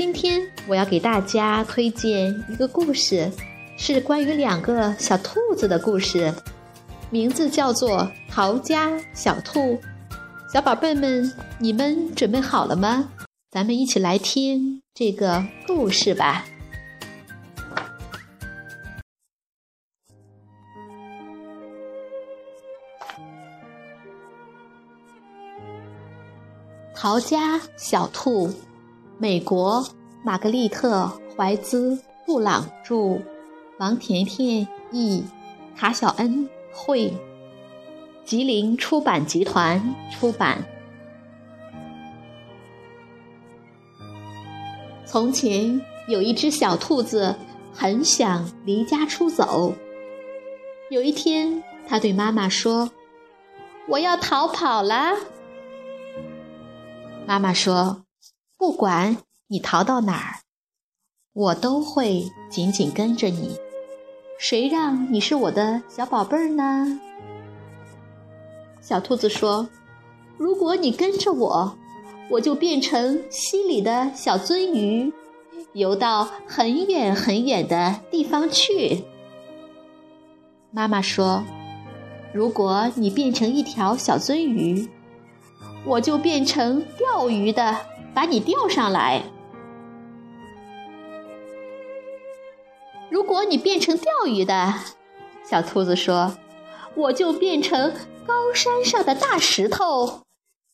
今天我要给大家推荐一个故事，是关于两个小兔子的故事，名字叫做《逃家小兔》。小宝贝们，你们准备好了吗？咱们一起来听这个故事吧。逃家小兔。美国，玛格丽特·怀兹·布朗著，王甜甜译，卡小恩绘，吉林出版集团出版。从前有一只小兔子，很想离家出走。有一天，它对妈妈说：“我要逃跑了。”妈妈说。不管你逃到哪儿，我都会紧紧跟着你。谁让你是我的小宝贝儿呢？小兔子说：“如果你跟着我，我就变成溪里的小鳟鱼，游到很远很远的地方去。”妈妈说：“如果你变成一条小鳟鱼，我就变成钓鱼的。”把你钓上来。如果你变成钓鱼的，小兔子说：“我就变成高山上的大石头，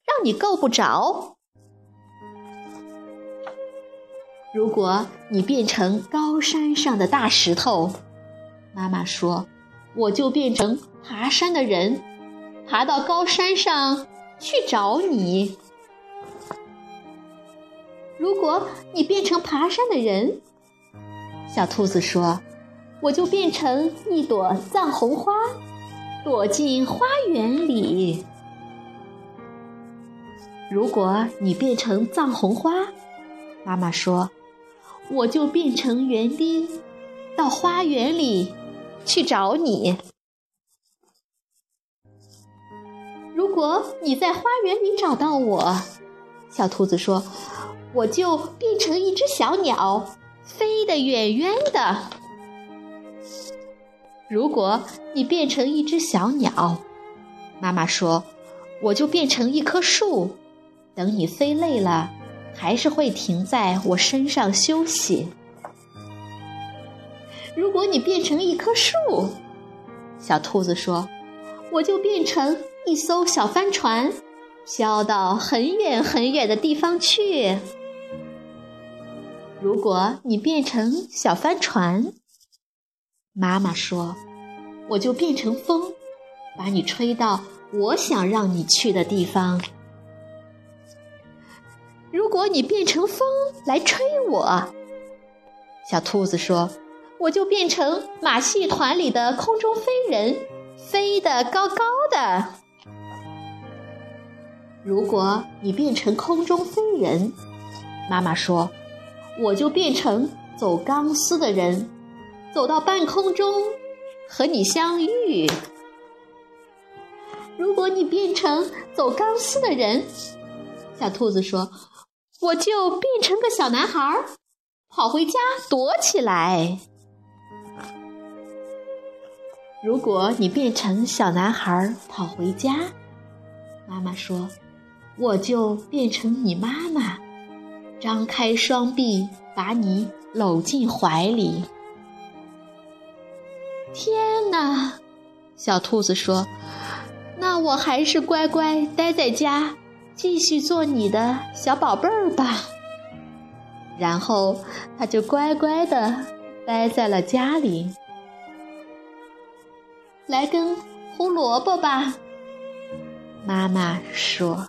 让你够不着。”如果你变成高山上的大石头，妈妈说：“我就变成爬山的人，爬到高山上去找你。”如果你变成爬山的人，小兔子说：“我就变成一朵藏红花，躲进花园里。”如果你变成藏红花，妈妈说：“我就变成园丁，到花园里去找你。”如果你在花园里找到我，小兔子说。我就变成一只小鸟，飞得远远的。如果你变成一只小鸟，妈妈说，我就变成一棵树，等你飞累了，还是会停在我身上休息。如果你变成一棵树，小兔子说，我就变成一艘小帆船，飘到很远很远的地方去。如果你变成小帆船，妈妈说，我就变成风，把你吹到我想让你去的地方。如果你变成风来吹我，小兔子说，我就变成马戏团里的空中飞人，飞得高高的。如果你变成空中飞人，妈妈说。我就变成走钢丝的人，走到半空中和你相遇。如果你变成走钢丝的人，小兔子说，我就变成个小男孩，跑回家躲起来。如果你变成小男孩跑回家，妈妈说，我就变成你妈妈。张开双臂，把你搂进怀里。天哪，小兔子说：“那我还是乖乖待在家，继续做你的小宝贝儿吧。”然后，它就乖乖的待在了家里。来根胡萝卜吧，妈妈说。